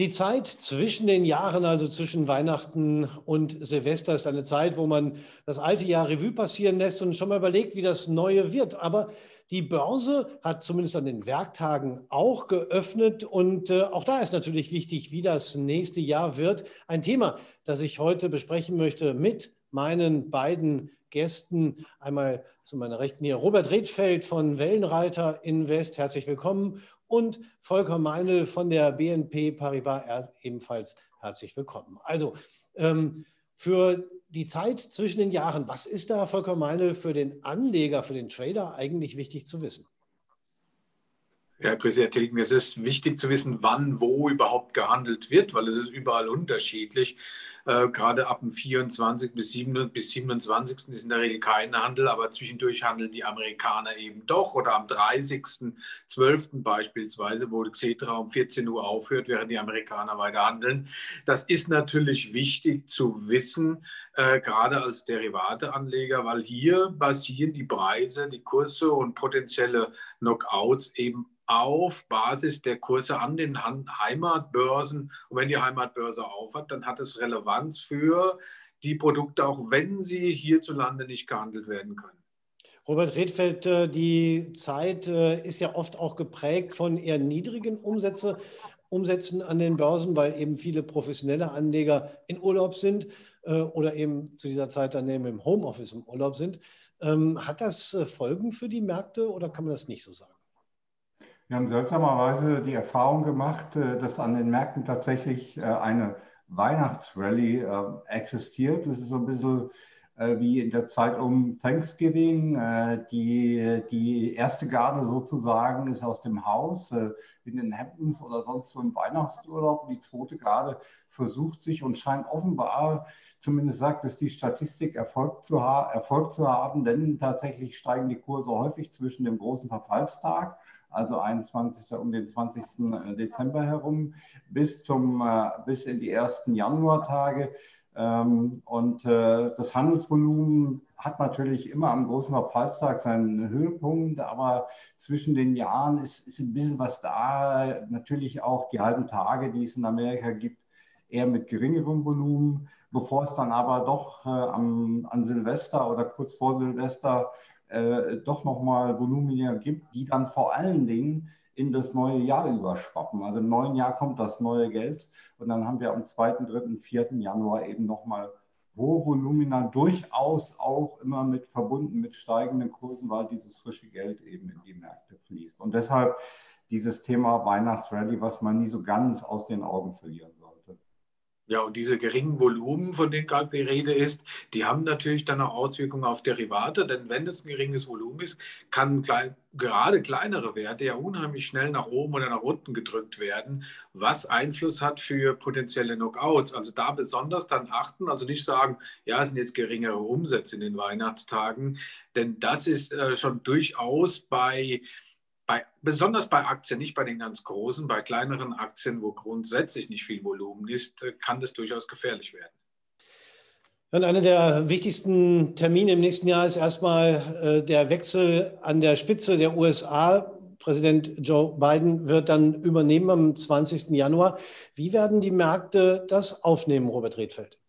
Die Zeit zwischen den Jahren, also zwischen Weihnachten und Silvester, ist eine Zeit, wo man das alte Jahr Revue passieren lässt und schon mal überlegt, wie das neue wird. Aber die Börse hat zumindest an den Werktagen auch geöffnet und äh, auch da ist natürlich wichtig, wie das nächste Jahr wird. Ein Thema, das ich heute besprechen möchte mit meinen beiden Gästen. Einmal zu meiner Rechten hier Robert Redfeld von Wellenreiter Invest. Herzlich willkommen und Volker Meinl von der BNP Paribas ebenfalls herzlich willkommen. Also ähm, für die Zeit zwischen den Jahren, was ist da, Volker Meinl, für den Anleger, für den Trader eigentlich wichtig zu wissen? Ja, Christian Tilgen, es ist wichtig zu wissen, wann, wo überhaupt gehandelt wird, weil es ist überall unterschiedlich. Äh, gerade ab dem 24. bis, 7, bis 27. ist in der Regel kein Handel, aber zwischendurch handeln die Amerikaner eben doch. Oder am 30.12. beispielsweise, wo Xetra um 14 Uhr aufhört, während die Amerikaner weiter handeln. Das ist natürlich wichtig zu wissen, äh, gerade als Derivateanleger, weil hier basieren die Preise, die Kurse und potenzielle Knockouts eben auf Basis der Kurse an den Heimatbörsen. Und wenn die Heimatbörse aufhat, dann hat es Relevanz für die Produkte, auch wenn sie hierzulande nicht gehandelt werden können. Robert Redfeld, äh, die Zeit äh, ist ja oft auch geprägt von eher niedrigen Umsätze, Umsätzen an den Börsen, weil eben viele professionelle Anleger in Urlaub sind äh, oder eben zu dieser Zeit dann eben im Homeoffice im Urlaub sind. Ähm, hat das Folgen für die Märkte oder kann man das nicht so sagen? Wir haben seltsamerweise die Erfahrung gemacht, dass an den Märkten tatsächlich eine Weihnachtsrallye äh, existiert. Das ist so ein bisschen wie in der Zeit um Thanksgiving. Die, die erste Garde sozusagen ist aus dem Haus in den Hamptons oder sonst wo im Weihnachtsurlaub. Die zweite Garde versucht sich und scheint offenbar, zumindest sagt es die Statistik, Erfolg zu, Erfolg zu haben, denn tatsächlich steigen die Kurse häufig zwischen dem großen Verfallstag also 21. um den 20. Äh, Dezember herum, bis, zum, äh, bis in die ersten Januartage. Ähm, und äh, das Handelsvolumen hat natürlich immer am großen Verfallstag seinen Höhepunkt, aber zwischen den Jahren ist, ist ein bisschen was da. Natürlich auch die halben Tage, die es in Amerika gibt, eher mit geringerem Volumen, bevor es dann aber doch äh, am, an Silvester oder kurz vor Silvester äh, doch nochmal Volumina gibt, die dann vor allen Dingen in das neue Jahr überschwappen. Also im neuen Jahr kommt das neue Geld und dann haben wir am 2., 3., 4. Januar eben nochmal hohe Volumina, durchaus auch immer mit verbunden mit steigenden Kursen, weil dieses frische Geld eben in die Märkte fließt. Und deshalb dieses Thema Weihnachtsrally, was man nie so ganz aus den Augen verlieren. Ja, und diese geringen Volumen, von denen gerade die Rede ist, die haben natürlich dann auch Auswirkungen auf Derivate, denn wenn es ein geringes Volumen ist, kann klein, gerade kleinere Werte ja unheimlich schnell nach oben oder nach unten gedrückt werden, was Einfluss hat für potenzielle Knockouts. Also da besonders dann achten, also nicht sagen, ja, es sind jetzt geringere Umsätze in den Weihnachtstagen, denn das ist äh, schon durchaus bei bei, besonders bei Aktien, nicht bei den ganz großen, bei kleineren Aktien, wo grundsätzlich nicht viel Volumen ist, äh, kann das durchaus gefährlich werden. Und einer der wichtigsten Termine im nächsten Jahr ist erstmal äh, der Wechsel an der Spitze der USA. Präsident Joe Biden wird dann übernehmen am 20. Januar. Wie werden die Märkte das aufnehmen, Robert Redfeld?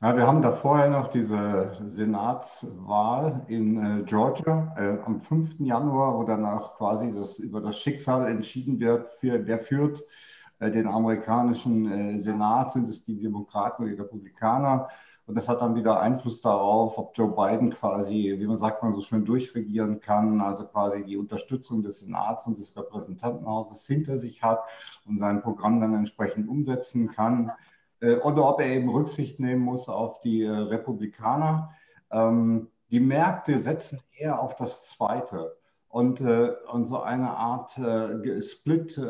Ja, wir haben da vorher noch diese Senatswahl in äh, Georgia äh, am 5. Januar, wo danach quasi das, über das Schicksal entschieden wird, für, wer führt äh, den amerikanischen äh, Senat, sind es die Demokraten oder die Republikaner. Und das hat dann wieder Einfluss darauf, ob Joe Biden quasi, wie man sagt, man so schön durchregieren kann, also quasi die Unterstützung des Senats und des Repräsentantenhauses hinter sich hat und sein Programm dann entsprechend umsetzen kann. Äh, oder ob er eben Rücksicht nehmen muss auf die äh, Republikaner. Ähm, die Märkte setzen eher auf das Zweite. Und, äh, und so eine Art Split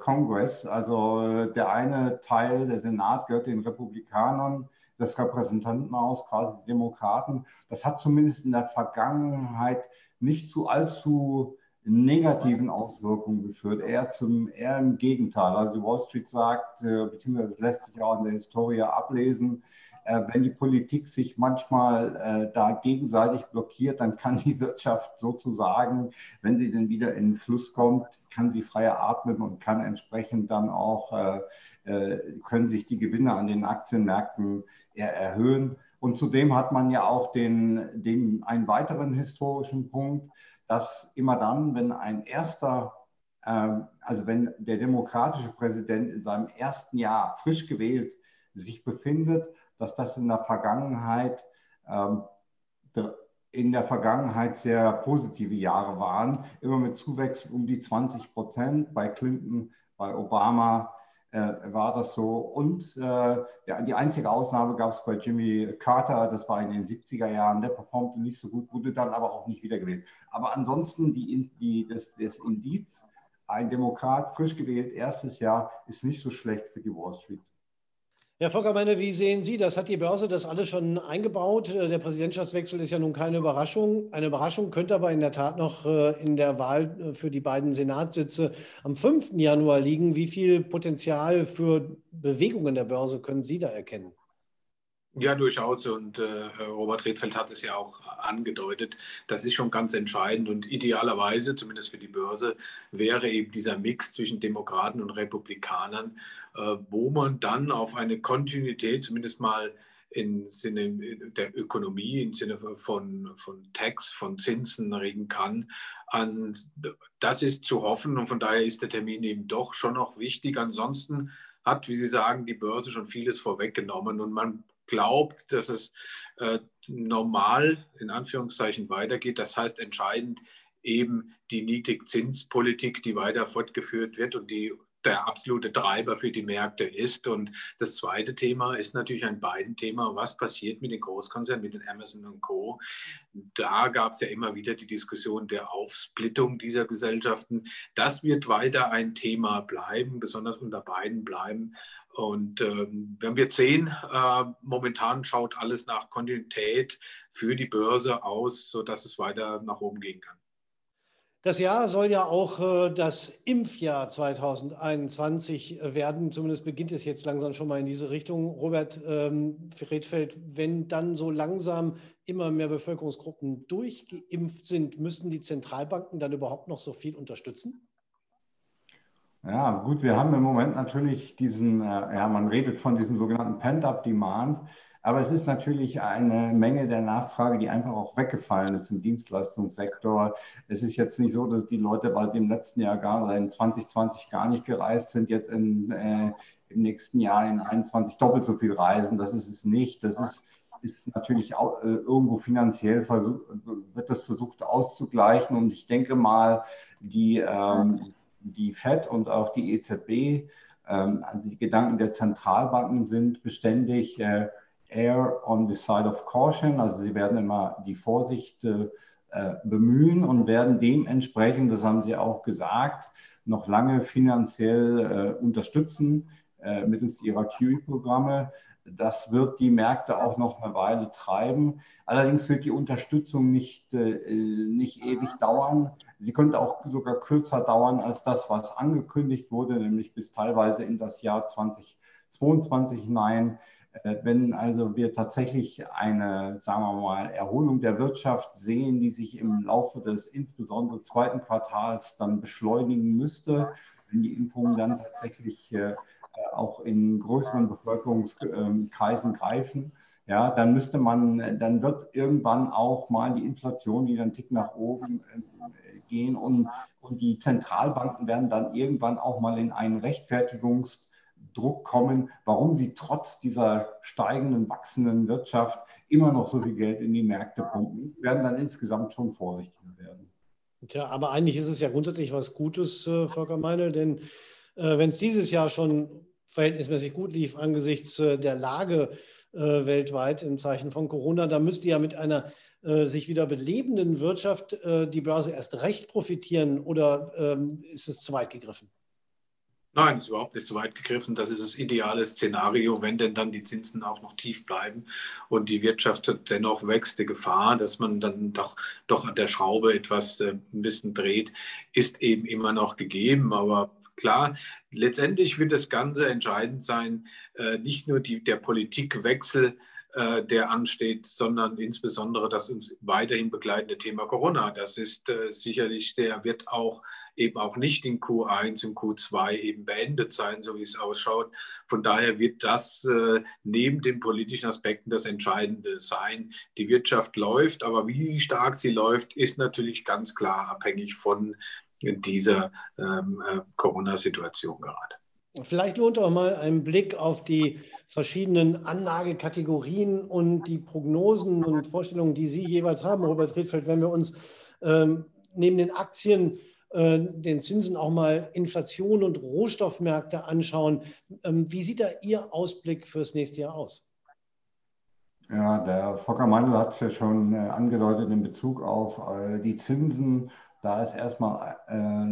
Congress, also der eine Teil, der Senat gehört den Republikanern, das Repräsentantenhaus, quasi Demokraten. Das hat zumindest in der Vergangenheit nicht zu allzu negativen Auswirkungen geführt, eher, zum, eher im Gegenteil. Also Wall Street sagt, äh, beziehungsweise lässt sich auch in der Historie ablesen, Äh, wenn die Politik sich manchmal äh, da gegenseitig blockiert, dann kann die Wirtschaft sozusagen, wenn sie denn wieder in den Fluss kommt, kann sie freier atmen und kann entsprechend dann auch, äh, können sich die Gewinne an den Aktienmärkten erhöhen. Und zudem hat man ja auch den, den, einen weiteren historischen Punkt, dass immer dann, wenn ein erster, also wenn der demokratische Präsident in seinem ersten Jahr frisch gewählt sich befindet, dass das in der Vergangenheit ähm, in der Vergangenheit sehr positive Jahre waren, immer mit Zuwächsen um die 20 Prozent. Bei Clinton, bei Obama war das so. Und äh, ja, die einzige Ausnahme gab es bei Jimmy Carter, das war in den 70er Jahren, der performte nicht so gut, wurde dann aber auch nicht wiedergewählt. Aber ansonsten die, die, das, das Indiz, ein Demokrat, frisch gewählt, erstes Jahr, ist nicht so schlecht für die Wall Street. Herr Volker, meine, wie sehen Sie das? Hat die Börse das alles schon eingebaut? Äh, der Präsidentschaftswechsel ist ja nun keine Überraschung. Eine Überraschung könnte aber in der Tat noch äh, in der Wahl äh, für die beiden Senatssitze am 5. Januar liegen. Wie viel Potenzial für Bewegungen der Börse können Sie da erkennen? Ja, durchaus. Und äh, Robert Redfeld hat es ja auch angedeutet. Das ist schon ganz entscheidend. Und idealerweise, zumindest für die Börse, wäre eben dieser Mix zwischen Demokraten und Republikanern wo man dann auf eine Kontinuität, zumindest mal im Sinne der Ökonomie, im Sinne von, von Tax, von Zinsen regen kann. Und das ist zu hoffen und von daher ist der Termin eben doch schon noch wichtig. Ansonsten hat, wie Sie sagen, die Börse schon vieles vorweggenommen und man glaubt, dass es äh, normal in Anführungszeichen weitergeht. Das heißt entscheidend eben die Niedrigzinspolitik, die weiter fortgeführt wird und die der absolute Treiber für die Märkte ist. Und das zweite Thema ist natürlich ein beiden Thema. Was passiert mit den Großkonzernen, mit den Amazon und Co.? Da gab es ja immer wieder die Diskussion der Aufsplittung dieser Gesellschaften. Das wird weiter ein Thema bleiben, besonders unter beiden bleiben. Und ähm, wenn wir sehen, äh, momentan schaut alles nach Kontinuität für die Börse aus, sodass es weiter nach oben gehen kann. Das Jahr soll ja auch äh, das Impfjahr 2021 äh, werden. Zumindest beginnt es jetzt langsam schon mal in diese Richtung. Robert ähm, Redfeld, wenn dann so langsam immer mehr Bevölkerungsgruppen durchgeimpft sind, müssten die Zentralbanken dann überhaupt noch so viel unterstützen? Ja, gut, wir haben im Moment natürlich diesen, äh, ja, man redet von diesem sogenannten Pent-up-Demand. Aber es ist natürlich eine Menge der Nachfrage, die einfach auch weggefallen ist im Dienstleistungssektor. Es ist jetzt nicht so, dass die Leute, weil sie im letzten Jahr gar oder in 2020 gar nicht gereist sind, jetzt in, äh, im nächsten Jahr in 2021 doppelt so viel reisen. Das ist es nicht. Das ist, ist natürlich auch, äh, irgendwo finanziell versuch, wird das versucht auszugleichen. Und ich denke mal, die, ähm, die FED und auch die EZB, ähm, also die Gedanken der Zentralbanken sind beständig, äh, err on the side of caution. Also sie werden immer die Vorsicht äh, bemühen und werden dementsprechend, das haben sie auch gesagt, noch lange finanziell äh, unterstützen äh, mittels ihrer QE-Programme. Das wird die Märkte auch noch eine Weile treiben. Allerdings wird die Unterstützung nicht, äh, nicht ewig dauern. Sie könnte auch sogar kürzer dauern als das, was angekündigt wurde, nämlich bis teilweise in das Jahr 2022 hinein. Äh, wenn also wir tatsächlich eine, sagen wir mal, Erholung der Wirtschaft sehen, die sich im Laufe des insbesondere zweiten Quartals dann beschleunigen müsste, wenn die Impfungen dann tatsächlich äh, auch in größeren Bevölkerungskreisen greifen, ja, dann müsste man, dann wird irgendwann auch mal die Inflation wieder einen Tick nach oben äh, gehen und, und die Zentralbanken werden dann irgendwann auch mal in einen Rechtfertigungs- Druck kommen, warum sie trotz dieser steigenden, wachsenden Wirtschaft immer noch so viel Geld in die Märkte pumpen, werden dann insgesamt schon vorsichtiger werden. Tja, aber eigentlich ist es ja grundsätzlich was Gutes, äh, Volker Meinl, denn äh, wenn es dieses Jahr schon verhältnismäßig gut lief angesichts äh, der Lage äh, weltweit im Zeichen von Corona, dann müsste ja mit einer äh, sich wieder belebenden Wirtschaft äh, die Börse erst recht profitieren oder ähm, ist es zu weit gegriffen? Nein, ist überhaupt nicht so weit gegriffen. Das ist das ideale Szenario, wenn denn dann die Zinsen auch noch tief bleiben und die Wirtschaft dennoch wächst. Die Gefahr, dass man dann doch, doch an der Schraube etwas äh, ein bisschen dreht, ist eben immer noch gegeben. Aber klar, letztendlich wird das Ganze entscheidend sein, äh, nicht nur die, der Politikwechsel äh, der ansteht, sondern insbesondere das uns weiterhin begleitende Thema Corona. Das ist äh, sicherlich, der wird auch eben auch nicht in Q1 und Q2 eben beendet sein, so wie es ausschaut. Von daher wird das äh, neben den politischen Aspekten das Entscheidende sein. Die Wirtschaft läuft, aber wie stark sie läuft, ist natürlich ganz klar abhängig von dieser ähm, äh, Corona-Situation gerade. Vielleicht lohnt auch mal ein Blick auf die verschiedenen Anlagekategorien und die Prognosen und Vorstellungen, die Sie jeweils haben, Robert Redfeld, wenn wir uns ähm, neben den Aktien den Zinsen auch mal Inflation und Rohstoffmärkte anschauen. Ähm, wie sieht da Ihr Ausblick fürs nächste Jahr aus? Ja, der Volker Mandel hat es ja schon äh, angedeutet in Bezug auf äh, die Zinsen. Da ist erstmal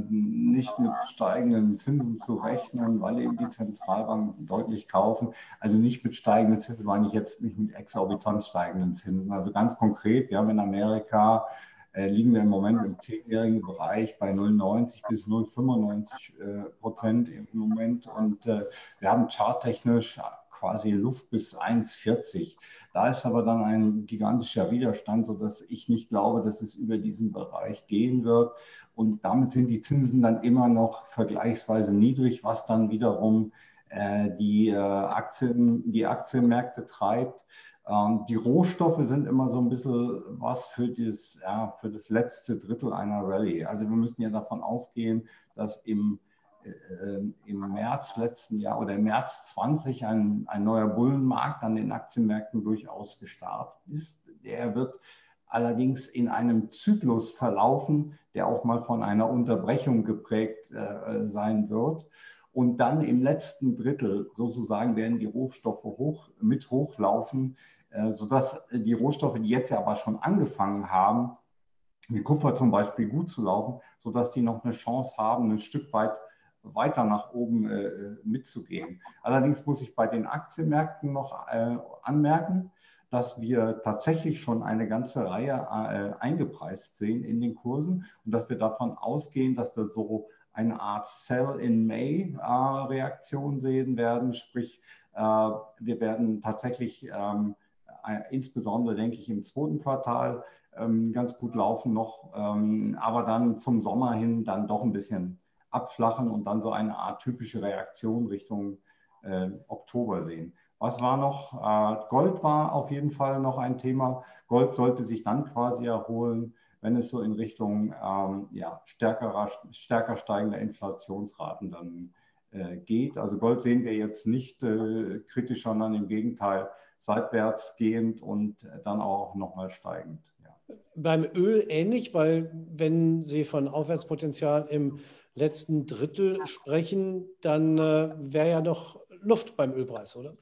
nicht mit steigenden Zinsen zu rechnen, weil eben die Zentralbanken deutlich kaufen. Also nicht mit steigenden Zinsen, meine ich jetzt nicht mit exorbitant steigenden Zinsen. Also ganz konkret, wir haben in Amerika äh, liegen wir im Moment im zehnjährigen Bereich bei 0,90 bis 0,95 äh, Prozent im Moment. Und äh, wir haben charttechnisch quasi Luft bis 1,40. Da ist aber dann ein gigantischer Widerstand, sodass ich nicht glaube, dass es über diesen Bereich gehen wird. Und damit sind die Zinsen dann immer noch vergleichsweise niedrig, was dann wiederum äh, die, äh, Aktien, die Aktienmärkte treibt. Ähm, die Rohstoffe sind immer so ein bisschen was für das, ja, für das letzte Drittel einer Rallye. Also wir müssen ja davon ausgehen, dass im, äh, im März letzten Jahr oder im März 20 ein, ein neuer Bullenmarkt an den Aktienmärkten durchaus gestartet ist. Der wird allerdings in einem Zyklus verlaufen, der auch mal von einer Unterbrechung geprägt äh, sein wird. Und dann im letzten Drittel sozusagen werden die Rohstoffe hoch, mit hochlaufen, äh, sodass die Rohstoffe, die jetzt ja aber schon angefangen haben, wie Kupfer zum Beispiel gut zu laufen, sodass die noch eine Chance haben, ein Stück weit weiter nach oben äh, mitzugehen. Allerdings muss ich bei den Aktienmärkten noch äh, anmerken, dass wir tatsächlich schon eine ganze Reihe äh, eingepreist sehen in den Kursen und dass wir davon ausgehen, dass wir so eine Art Sell in May äh, Reaktion sehen werden. Sprich, äh, wir werden tatsächlich ähm, äh, insbesondere denke ich im zweiten Quartal ähm, ganz gut laufen noch, ähm, aber dann zum Sommer hin dann doch ein bisschen abflachen und dann so eine Art typische Reaktion Richtung äh, Oktober sehen. Was war noch? Gold war auf jeden Fall noch ein Thema. Gold sollte sich dann quasi erholen, wenn es so in Richtung ähm, ja, stärkerer, stärker steigender Inflationsraten dann äh, geht. Also Gold sehen wir jetzt nicht äh, kritisch, sondern im Gegenteil seitwärts gehend und dann auch nochmal steigend. Ja. Beim Öl ähnlich, weil wenn Sie von Aufwärtspotenzial im letzten Drittel sprechen, dann äh, wäre ja doch Luft beim Ölpreis, oder?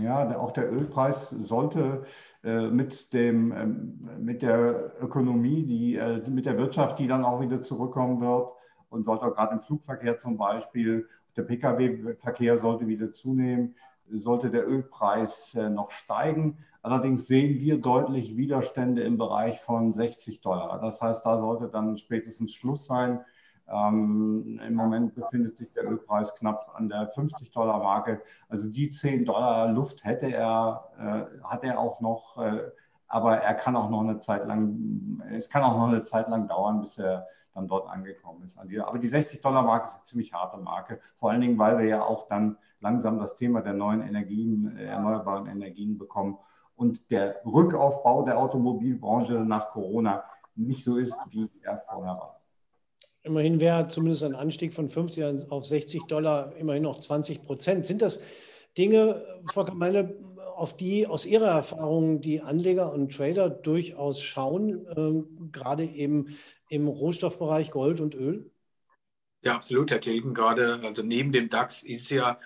Ja, auch der Ölpreis sollte äh, mit, dem, ähm, mit der Ökonomie, die, äh, mit der Wirtschaft, die dann auch wieder zurückkommen wird und sollte auch gerade im Flugverkehr zum Beispiel, der Pkw-Verkehr sollte wieder zunehmen, sollte der Ölpreis äh, noch steigen. Allerdings sehen wir deutlich Widerstände im Bereich von 60 Dollar. Das heißt, da sollte dann spätestens Schluss sein. Ähm, Im Moment befindet sich der Ölpreis knapp an der 50 Dollar Marke. Also die 10 Dollar Luft hätte er, äh, hat er auch noch, äh, aber er kann auch noch eine Zeit lang, es kann auch noch eine Zeit lang dauern, bis er dann dort angekommen ist. Aber die 60 Dollar Marke ist eine ziemlich harte Marke, vor allen Dingen, weil wir ja auch dann langsam das Thema der neuen Energien, äh, erneuerbaren Energien bekommen und der Rückaufbau der Automobilbranche nach Corona nicht so ist, wie er vorher war. Immerhin wäre zumindest ein Anstieg von 50 auf 60 Dollar immerhin noch 20 Prozent. Sind das Dinge, Frau Kameine, auf die aus Ihrer Erfahrung die Anleger und Trader durchaus schauen, äh, gerade eben im Rohstoffbereich Gold und Öl? Ja, absolut, Herr Tilgen. Gerade also neben dem DAX ist ja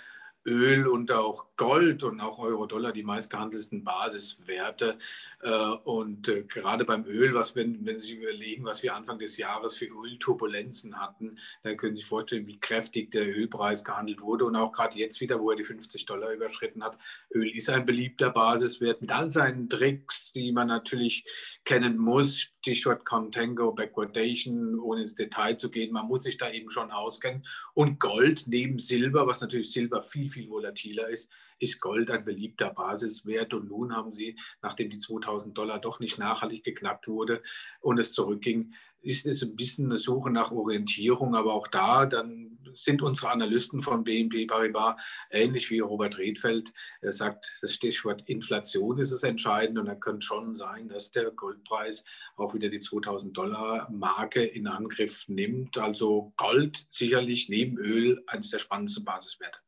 Öl und auch Gold und auch Euro-Dollar die meistgehandelten Basiswerte. Äh, und äh, gerade beim Öl, was wenn, wenn Sie überlegen, was wir Anfang des Jahres für Ölturbulenzen hatten, dann können Sie sich vorstellen, wie kräftig der Ölpreis gehandelt wurde. Und auch gerade jetzt wieder, wo er die 50 Dollar überschritten hat. Öl ist ein beliebter Basiswert mit all seinen Tricks, die man natürlich kennen muss. Stichwort Contango, Backwardation, ohne ins Detail zu gehen. Man muss sich da eben schon auskennen. Und Gold neben Silber, was natürlich Silber viel, viel viel volatiler ist, ist Gold ein beliebter Basiswert. Und nun haben sie, nachdem die 2000 Dollar doch nicht nachhaltig geknackt wurde und es zurückging, ist es ein bisschen eine Suche nach Orientierung, aber auch da, dann sind unsere Analysten von BNP Paribas ähnlich wie Robert Redfeld. Er sagt, das Stichwort Inflation ist es entscheidend und dann könnte schon sein, dass der Goldpreis auch wieder die 2000 Dollar Marke in Angriff nimmt. Also Gold sicherlich neben Öl eines der spannendsten Basiswerte.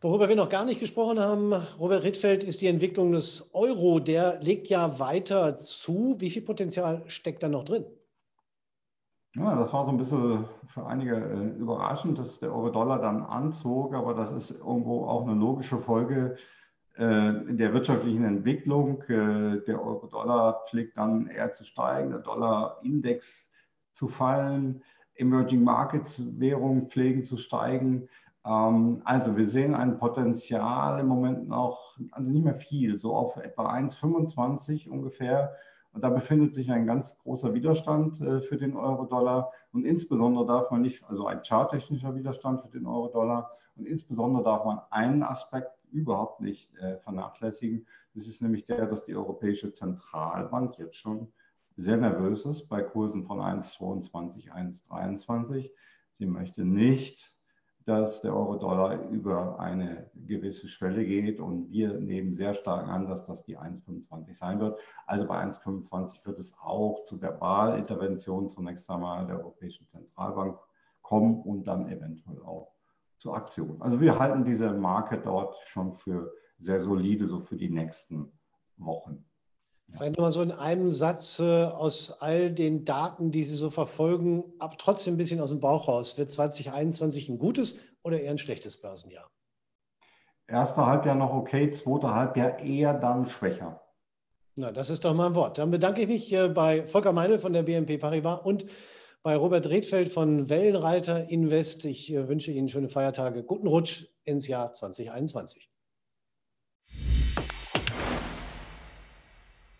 Worüber wir noch gar nicht gesprochen haben, Robert Rittfeld, ist die Entwicklung des Euro. Der legt ja weiter zu. Wie viel Potenzial steckt da noch drin? Ja, das war so ein bisschen für einige äh, überraschend, dass der Euro-Dollar dann anzog, aber das ist irgendwo auch eine logische Folge äh, der wirtschaftlichen Entwicklung. Äh, der Euro-Dollar pflegt dann eher zu steigen, der Dollar-Index zu fallen, Emerging Markets Währungen pflegen zu steigen. Ähm, also wir sehen ein Potenzial im Moment noch, also nicht mehr viel, so auf etwa 1,25 ungefähr und da befindet sich ein ganz großer Widerstand äh, für den Euro-Dollar. Und insbesondere darf man nicht, also ein charttechnischer Widerstand für den Euro-Dollar. Und insbesondere darf man einen Aspekt überhaupt nicht äh, vernachlässigen. Das ist nämlich der, dass die Europäische Zentralbank jetzt schon sehr nervös ist bei Kursen von 1,22, 1,23. Sie möchte nicht dass der Euro-Dollar über eine gewisse Schwelle geht und wir nehmen sehr stark an, dass das die 1,25 sein wird. Also bei 1,25 wird es auch zu Verbalinterventionen zunächst einmal der Europäischen Zentralbank kommen und dann eventuell auch zur Aktion. Also wir halten diese Marke dort schon für sehr solide, so für die nächsten Wochen. Vielleicht nochmal so in einem Satz äh, aus all den Daten, die Sie so verfolgen, ab trotzdem ein bisschen aus dem Bauch raus. Wird 2021 ein gutes oder eher ein schlechtes Börsenjahr? Erster Halbjahr noch okay, zweiter Halbjahr eher dann schwächer. Na, das ist doch mal ein Wort. Dann bedanke ich mich äh, bei Volker Meidel von der BNP Paribas und bei Robert Redfeld von Wellenreiter Invest. Ich äh, wünsche Ihnen schöne Feiertage, guten Rutsch ins Jahr 2021.